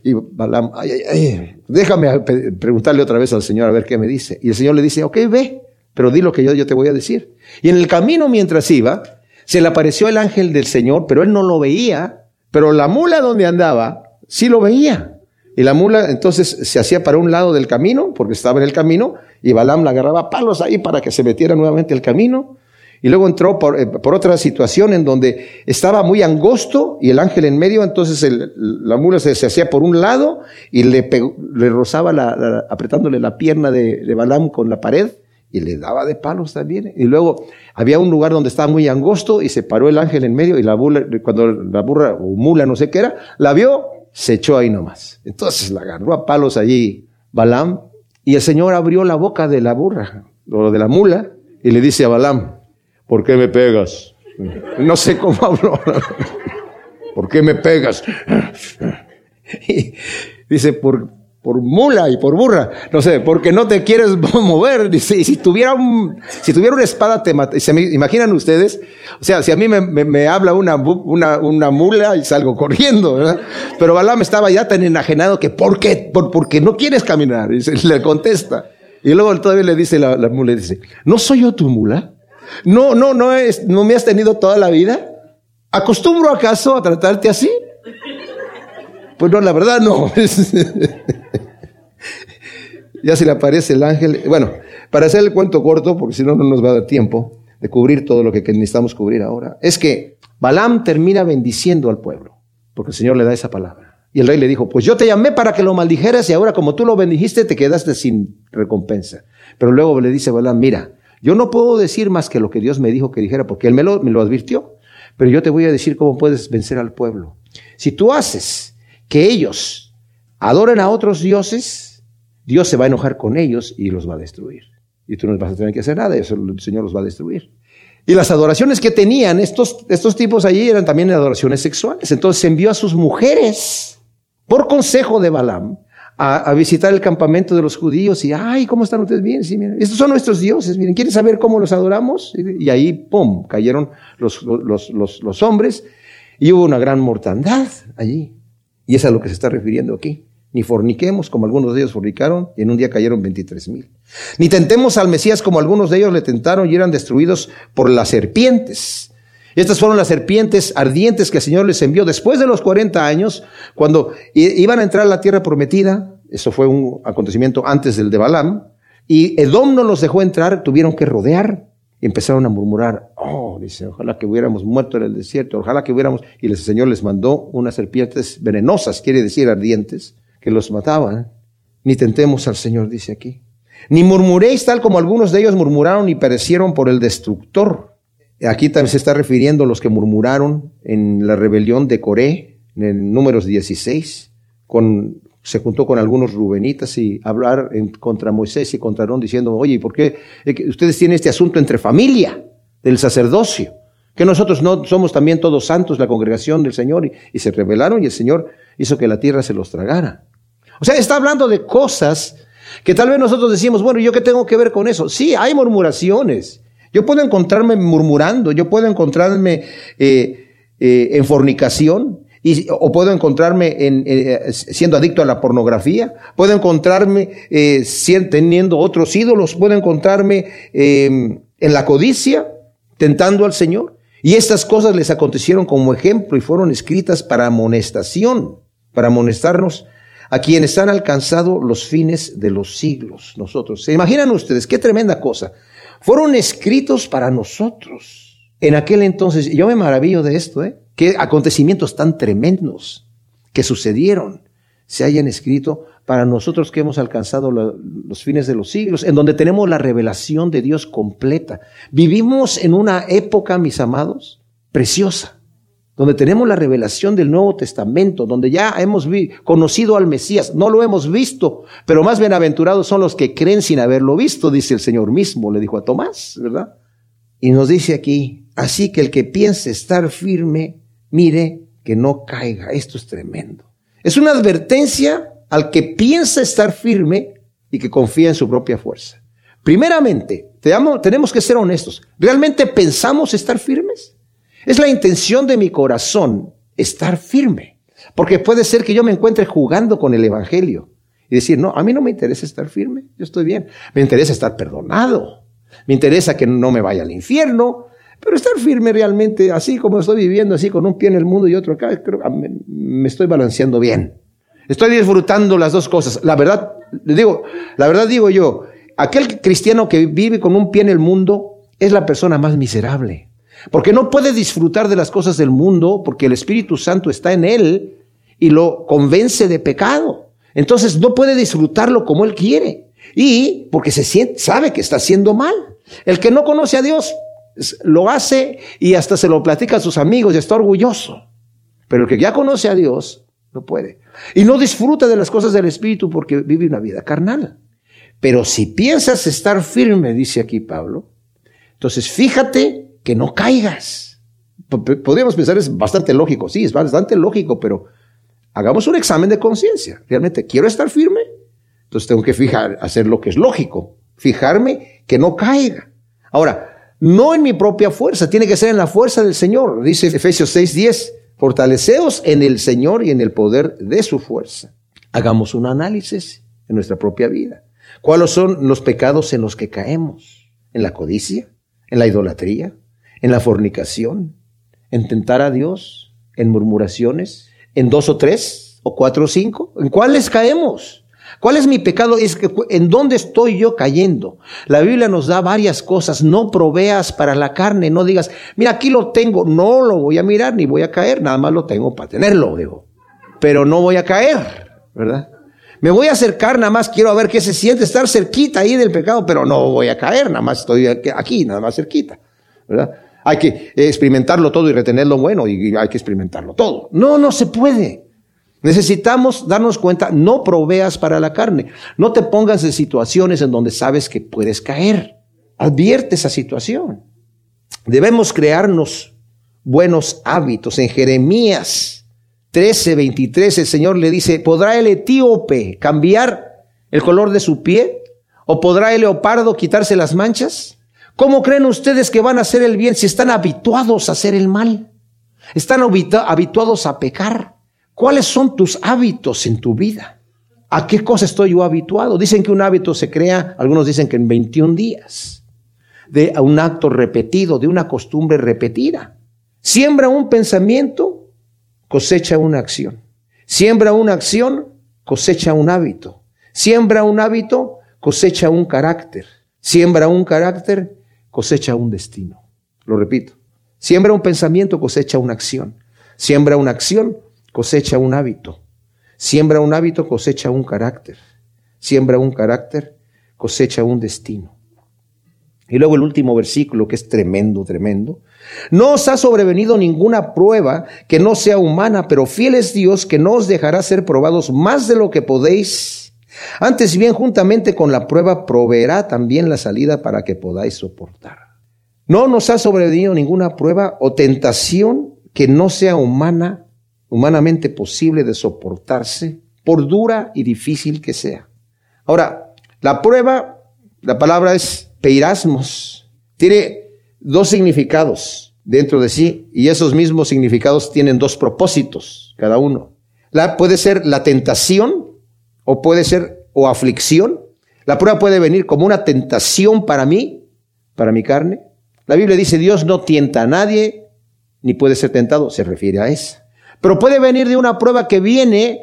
Y Balaam, ay, ay, ay, déjame preguntarle otra vez al Señor a ver qué me dice. Y el Señor le dice, ok, ve, pero di lo que yo, yo te voy a decir. Y en el camino mientras iba, se le apareció el ángel del Señor, pero él no lo veía pero la mula donde andaba, sí lo veía. Y la mula entonces se hacía para un lado del camino, porque estaba en el camino, y Balaam la agarraba palos ahí para que se metiera nuevamente el camino. Y luego entró por, eh, otra situación en donde estaba muy angosto y el ángel en medio, entonces la mula se, hacía por un lado y le, le rozaba la, apretándole la pierna de, de Balaam con la pared y le daba de palos también. Y luego había un lugar donde estaba muy angosto y se paró el ángel en medio y la burra, cuando la burra o mula, no sé qué era, la vio, se echó ahí nomás. Entonces la agarró a palos allí Balaam y el Señor abrió la boca de la burra o de la mula y le dice a Balaam, ¿por qué me pegas? No sé cómo habló. ¿Por qué me pegas? Y dice, por, por mula y por burra, no sé, porque no te quieres mover. Si tuviera un, si tuviera una espada, te mata. ¿Se me imaginan ustedes? O sea, si a mí me, me, habla una, una, una, mula y salgo corriendo, ¿verdad? Pero Balaam estaba ya tan enajenado que, ¿por qué? Por, porque no quieres caminar. Y se, le contesta. Y luego todavía le dice la, la mula, dice, ¿no soy yo tu mula? No, no, no es, no me has tenido toda la vida. ¿Acostumbro acaso a tratarte así? Pues no, la verdad no. ya se le aparece el ángel. Bueno, para hacer el cuento corto, porque si no, no nos va a dar tiempo de cubrir todo lo que necesitamos cubrir ahora, es que Balaam termina bendiciendo al pueblo, porque el Señor le da esa palabra. Y el rey le dijo, pues yo te llamé para que lo maldijeras y ahora como tú lo bendijiste te quedaste sin recompensa. Pero luego le dice Balaam, mira, yo no puedo decir más que lo que Dios me dijo que dijera, porque Él me lo, me lo advirtió. Pero yo te voy a decir cómo puedes vencer al pueblo. Si tú haces que ellos adoren a otros dioses, Dios se va a enojar con ellos y los va a destruir. Y tú no vas a tener que hacer nada, eso el Señor los va a destruir. Y las adoraciones que tenían estos, estos tipos allí eran también adoraciones sexuales. Entonces envió a sus mujeres, por consejo de Balaam, a, visitar el campamento de los judíos y, ay, ¿cómo están ustedes? Bien, sí, miren, estos son nuestros dioses, miren, ¿quieren saber cómo los adoramos? Y, ahí, ¡pum!, cayeron los, los, los, los hombres y hubo una gran mortandad allí. Y es a lo que se está refiriendo aquí ni forniquemos como algunos de ellos fornicaron y en un día cayeron 23 mil. Ni tentemos al Mesías como algunos de ellos le tentaron y eran destruidos por las serpientes. Estas fueron las serpientes ardientes que el Señor les envió después de los 40 años, cuando iban a entrar a la tierra prometida. Eso fue un acontecimiento antes del de Balaam. Y Edom no los dejó entrar, tuvieron que rodear y empezaron a murmurar, oh, dice, ojalá que hubiéramos muerto en el desierto, ojalá que hubiéramos, y el Señor les mandó unas serpientes venenosas, quiere decir ardientes, que los mataban. Ni tentemos al Señor, dice aquí. Ni murmuréis tal como algunos de ellos murmuraron y perecieron por el destructor. Aquí también se está refiriendo a los que murmuraron en la rebelión de Coré, en números 16, con, se juntó con algunos rubenitas y hablar contra Moisés y contra Aarón diciendo, oye, ¿por qué ustedes tienen este asunto entre familia del sacerdocio? Que nosotros no somos también todos santos, la congregación del Señor, y, y se rebelaron y el Señor hizo que la tierra se los tragara. O sea, está hablando de cosas que tal vez nosotros decimos, bueno, ¿yo qué tengo que ver con eso? Sí, hay murmuraciones. Yo puedo encontrarme murmurando, yo puedo encontrarme eh, eh, en fornicación, y, o puedo encontrarme en, eh, siendo adicto a la pornografía, puedo encontrarme teniendo otros ídolos, puedo encontrarme em, en la codicia, tentando al Señor. Y estas cosas les acontecieron como ejemplo y fueron escritas para amonestación, para amonestarnos a quienes han alcanzado los fines de los siglos, nosotros. ¿Se imaginan ustedes qué tremenda cosa? Fueron escritos para nosotros. En aquel entonces, yo me maravillo de esto, ¿eh? Qué acontecimientos tan tremendos que sucedieron se hayan escrito para nosotros que hemos alcanzado los fines de los siglos, en donde tenemos la revelación de Dios completa. Vivimos en una época, mis amados, preciosa donde tenemos la revelación del Nuevo Testamento, donde ya hemos conocido al Mesías, no lo hemos visto, pero más bienaventurados son los que creen sin haberlo visto, dice el Señor mismo, le dijo a Tomás, ¿verdad? Y nos dice aquí, así que el que piense estar firme, mire que no caiga. Esto es tremendo. Es una advertencia al que piensa estar firme y que confía en su propia fuerza. Primeramente, tenemos que ser honestos. ¿Realmente pensamos estar firmes? Es la intención de mi corazón estar firme. Porque puede ser que yo me encuentre jugando con el Evangelio y decir, no, a mí no me interesa estar firme, yo estoy bien. Me interesa estar perdonado. Me interesa que no me vaya al infierno. Pero estar firme realmente, así como estoy viviendo, así con un pie en el mundo y otro acá, creo que me estoy balanceando bien. Estoy disfrutando las dos cosas. La verdad, digo, la verdad digo yo, aquel cristiano que vive con un pie en el mundo es la persona más miserable. Porque no puede disfrutar de las cosas del mundo porque el Espíritu Santo está en él y lo convence de pecado. Entonces no puede disfrutarlo como él quiere. Y porque se siente, sabe que está haciendo mal. El que no conoce a Dios lo hace y hasta se lo platica a sus amigos y está orgulloso. Pero el que ya conoce a Dios no puede. Y no disfruta de las cosas del Espíritu porque vive una vida carnal. Pero si piensas estar firme, dice aquí Pablo, entonces fíjate que no caigas. Podríamos pensar, es bastante lógico, sí, es bastante lógico, pero hagamos un examen de conciencia. ¿Realmente quiero estar firme? Entonces tengo que fijar, hacer lo que es lógico, fijarme que no caiga. Ahora, no en mi propia fuerza, tiene que ser en la fuerza del Señor. Dice Efesios 6:10, fortaleceos en el Señor y en el poder de su fuerza. Hagamos un análisis en nuestra propia vida. ¿Cuáles son los pecados en los que caemos? ¿En la codicia? ¿En la idolatría? en la fornicación, en tentar a Dios, en murmuraciones, en dos o tres, o cuatro o cinco. ¿En cuáles caemos? ¿Cuál es mi pecado? Es que, ¿En dónde estoy yo cayendo? La Biblia nos da varias cosas. No proveas para la carne. No digas, mira, aquí lo tengo. No lo voy a mirar ni voy a caer. Nada más lo tengo para tenerlo, digo. Pero no voy a caer, ¿verdad? Me voy a acercar, nada más quiero ver qué se siente estar cerquita ahí del pecado, pero no voy a caer. Nada más estoy aquí, nada más cerquita, ¿verdad? Hay que experimentarlo todo y retener lo bueno y hay que experimentarlo todo. No, no se puede. Necesitamos darnos cuenta, no proveas para la carne. No te pongas en situaciones en donde sabes que puedes caer. Advierte esa situación. Debemos crearnos buenos hábitos. En Jeremías 13, 23 el Señor le dice, ¿podrá el etíope cambiar el color de su pie? ¿O podrá el leopardo quitarse las manchas? ¿Cómo creen ustedes que van a hacer el bien si están habituados a hacer el mal? Están habituados a pecar. ¿Cuáles son tus hábitos en tu vida? ¿A qué cosa estoy yo habituado? Dicen que un hábito se crea, algunos dicen que en 21 días, de un acto repetido, de una costumbre repetida. Siembra un pensamiento, cosecha una acción. Siembra una acción, cosecha un hábito. Siembra un hábito, cosecha un carácter. Siembra un carácter, cosecha un destino. Lo repito. Siembra un pensamiento, cosecha una acción. Siembra una acción, cosecha un hábito. Siembra un hábito, cosecha un carácter. Siembra un carácter, cosecha un destino. Y luego el último versículo, que es tremendo, tremendo. No os ha sobrevenido ninguna prueba que no sea humana, pero fiel es Dios que no os dejará ser probados más de lo que podéis. Antes bien, juntamente con la prueba, proveerá también la salida para que podáis soportar. No nos ha sobrevenido ninguna prueba o tentación que no sea humana, humanamente posible de soportarse, por dura y difícil que sea. Ahora, la prueba, la palabra es peirasmos. Tiene dos significados dentro de sí y esos mismos significados tienen dos propósitos cada uno. La, puede ser la tentación o puede ser o aflicción. La prueba puede venir como una tentación para mí, para mi carne. La Biblia dice Dios no tienta a nadie ni puede ser tentado, se refiere a eso. Pero puede venir de una prueba que viene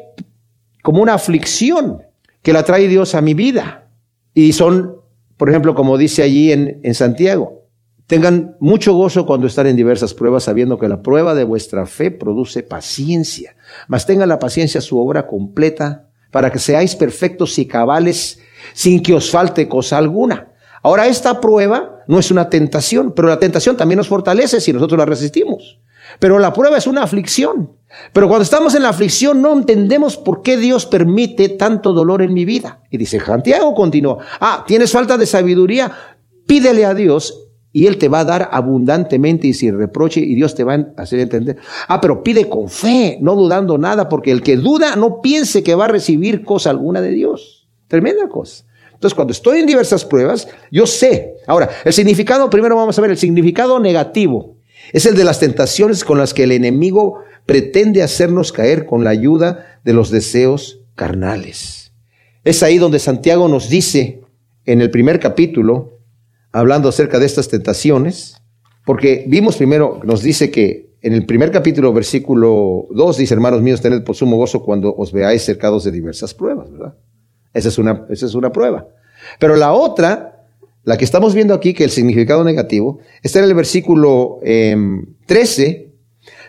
como una aflicción que la trae Dios a mi vida. Y son por ejemplo, como dice allí en, Santiago, tengan mucho gozo cuando están en diversas pruebas, sabiendo que la prueba de vuestra fe produce paciencia. Mas tengan la paciencia su obra completa, para que seáis perfectos y cabales, sin que os falte cosa alguna. Ahora, esta prueba no es una tentación, pero la tentación también nos fortalece si nosotros la resistimos. Pero la prueba es una aflicción. Pero cuando estamos en la aflicción no entendemos por qué Dios permite tanto dolor en mi vida. Y dice Santiago continúa, ah, tienes falta de sabiduría, pídele a Dios y Él te va a dar abundantemente y sin reproche y Dios te va a hacer entender. Ah, pero pide con fe, no dudando nada, porque el que duda no piense que va a recibir cosa alguna de Dios. Tremenda cosa. Entonces, cuando estoy en diversas pruebas, yo sé. Ahora, el significado, primero vamos a ver el significado negativo. Es el de las tentaciones con las que el enemigo pretende hacernos caer con la ayuda de los deseos carnales. Es ahí donde Santiago nos dice en el primer capítulo, hablando acerca de estas tentaciones, porque vimos primero, nos dice que en el primer capítulo, versículo 2, dice, hermanos míos, tened por sumo gozo cuando os veáis cercados de diversas pruebas, ¿verdad? Esa es una, esa es una prueba. Pero la otra, la que estamos viendo aquí, que el significado negativo, está en el versículo 13, em,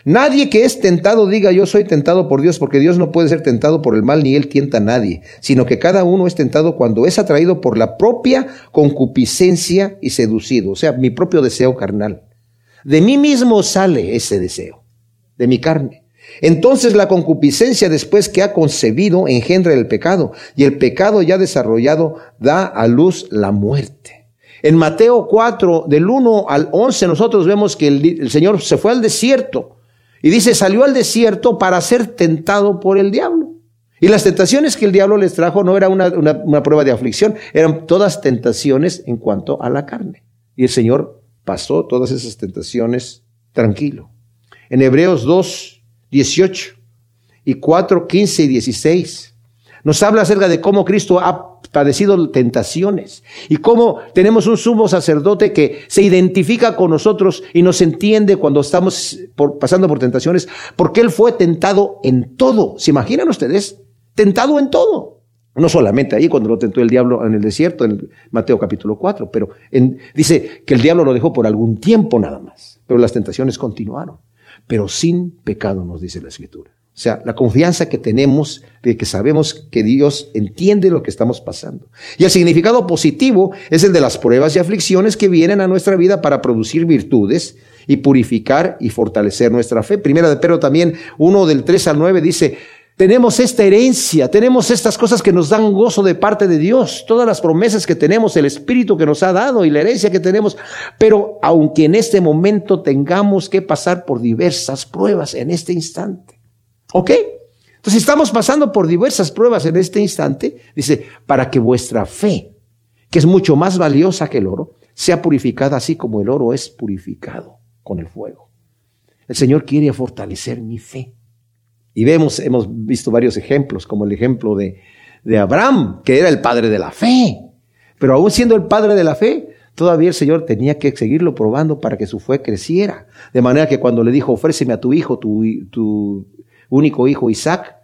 Nadie que es tentado diga yo soy tentado por Dios, porque Dios no puede ser tentado por el mal ni Él tienta a nadie, sino que cada uno es tentado cuando es atraído por la propia concupiscencia y seducido, o sea, mi propio deseo carnal. De mí mismo sale ese deseo, de mi carne. Entonces la concupiscencia después que ha concebido engendra el pecado, y el pecado ya desarrollado da a luz la muerte. En Mateo 4, del 1 al 11, nosotros vemos que el, Señor se fue al desierto y dice, salió al desierto para ser tentado por el diablo. Y las tentaciones que el diablo les trajo no era una, una, prueba de aflicción, eran todas tentaciones en cuanto a la carne. Y el Señor pasó todas esas tentaciones tranquilo. En Hebreos 2, 18 y 4, 15 y 16 nos habla acerca de cómo Cristo ha padecido tentaciones y cómo tenemos un sumo sacerdote que se identifica con nosotros y nos entiende cuando estamos pasando por tentaciones, porque Él fue tentado en todo. ¿Se imaginan ustedes? Tentado en todo. No solamente ahí cuando lo tentó el diablo en el desierto, en Mateo capítulo 4, pero dice que el diablo lo dejó por algún tiempo nada más, pero las tentaciones continuaron, pero sin pecado nos dice la escritura. O sea, la confianza que tenemos de que sabemos que Dios entiende lo que estamos pasando. Y el significado positivo es el de las pruebas y aflicciones que vienen a nuestra vida para producir virtudes y purificar y fortalecer nuestra fe. Primera de Pedro también, uno del 3 al 9 dice, tenemos esta herencia, tenemos estas cosas que nos dan gozo de parte de Dios, todas las promesas que tenemos, el Espíritu que nos ha dado y la herencia que tenemos. Pero aunque en este momento tengamos que pasar por diversas pruebas en este instante. ¿Ok? Entonces estamos pasando por diversas pruebas en este instante, dice, para que vuestra fe, que es mucho más valiosa que el oro, sea purificada así como el oro es purificado con el fuego. El Señor quiere fortalecer mi fe. Y vemos, hemos visto varios ejemplos, como el ejemplo de, de Abraham, que era el padre de la fe. Pero aún siendo el padre de la fe, todavía el Señor tenía que seguirlo probando para que su fe creciera. De manera que cuando le dijo, ofréceme a tu hijo, tu, tu único hijo Isaac,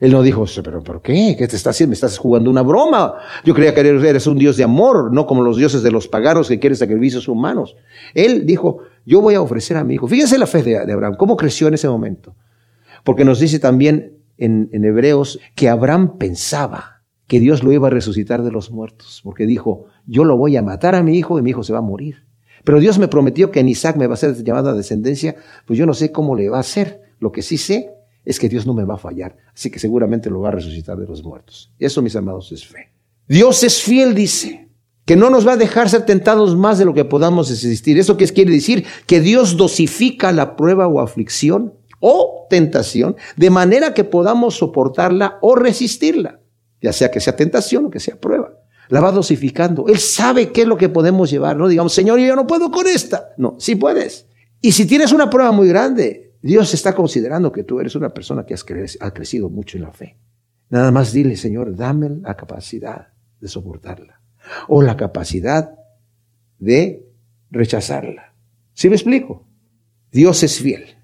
él no dijo, pero ¿por qué? ¿Qué te estás haciendo? Me estás jugando una broma. Yo creía que eres un Dios de amor, no como los dioses de los paganos que quieren sacrificios humanos. Él dijo, yo voy a ofrecer a mi hijo. Fíjense la fe de, Abraham, cómo creció en ese momento. Porque nos dice también en, Hebreos que Abraham pensaba que Dios lo iba a resucitar de los muertos, porque dijo, yo lo voy a matar a mi hijo y mi hijo se va a morir. Pero Dios me prometió que en Isaac me va a ser llamada descendencia, pues yo no sé cómo le va a hacer. Lo que sí sé es que Dios no me va a fallar, así que seguramente lo va a resucitar de los muertos. Eso, mis amados, es fe. Dios es fiel, dice, que no nos va a dejar ser tentados más de lo que podamos resistir. ¿Eso qué quiere decir? Que Dios dosifica la prueba o aflicción o tentación de manera que podamos soportarla o resistirla, ya sea que sea tentación o que sea prueba. La va dosificando. Él sabe qué es lo que podemos llevar. No digamos, Señor, yo no puedo con esta. No, sí puedes. Y si tienes una prueba muy grande, Dios está considerando que tú eres una persona que has crecido mucho en la fe. Nada más dile, Señor, dame la capacidad de soportarla o la capacidad de rechazarla. ¿Sí me explico? Dios es fiel.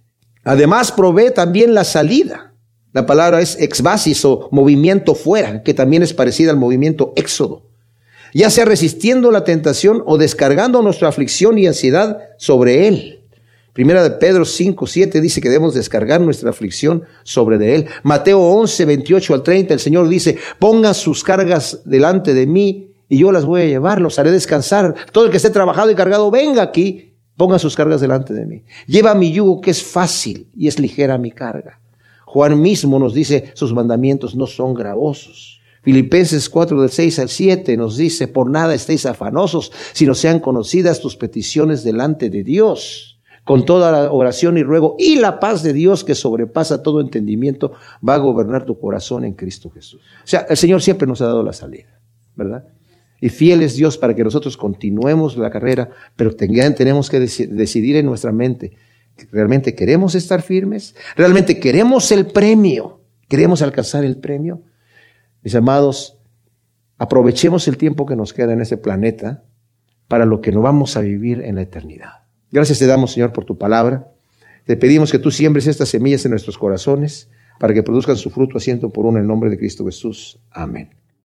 Además provee también la salida. La palabra es exbasis o movimiento fuera, que también es parecida al movimiento éxodo. Ya sea resistiendo la tentación o descargando nuestra aflicción y ansiedad sobre Él. Primera de Pedro 5, 7 dice que debemos descargar nuestra aflicción sobre de Él. Mateo 11, 28 al 30, el Señor dice, pongan sus cargas delante de mí y yo las voy a llevar, los haré descansar. Todo el que esté trabajado y cargado, venga aquí, ponga sus cargas delante de mí. Lleva mi yugo que es fácil y es ligera mi carga. Juan mismo nos dice, sus mandamientos no son gravosos. Filipenses 4 del 6 al 7 nos dice, por nada estéis afanosos, sino sean conocidas tus peticiones delante de Dios con toda la oración y ruego y la paz de Dios que sobrepasa todo entendimiento va a gobernar tu corazón en Cristo Jesús. O sea, el Señor siempre nos ha dado la salida, ¿verdad? Y fiel es Dios para que nosotros continuemos la carrera, pero tenemos que decidir en nuestra mente, ¿realmente queremos estar firmes? ¿Realmente queremos el premio? ¿Queremos alcanzar el premio? Mis amados, aprovechemos el tiempo que nos queda en ese planeta para lo que no vamos a vivir en la eternidad. Gracias te damos, Señor, por tu palabra. Te pedimos que tú siembres estas semillas en nuestros corazones para que produzcan su fruto asiento por uno en el nombre de Cristo Jesús. Amén.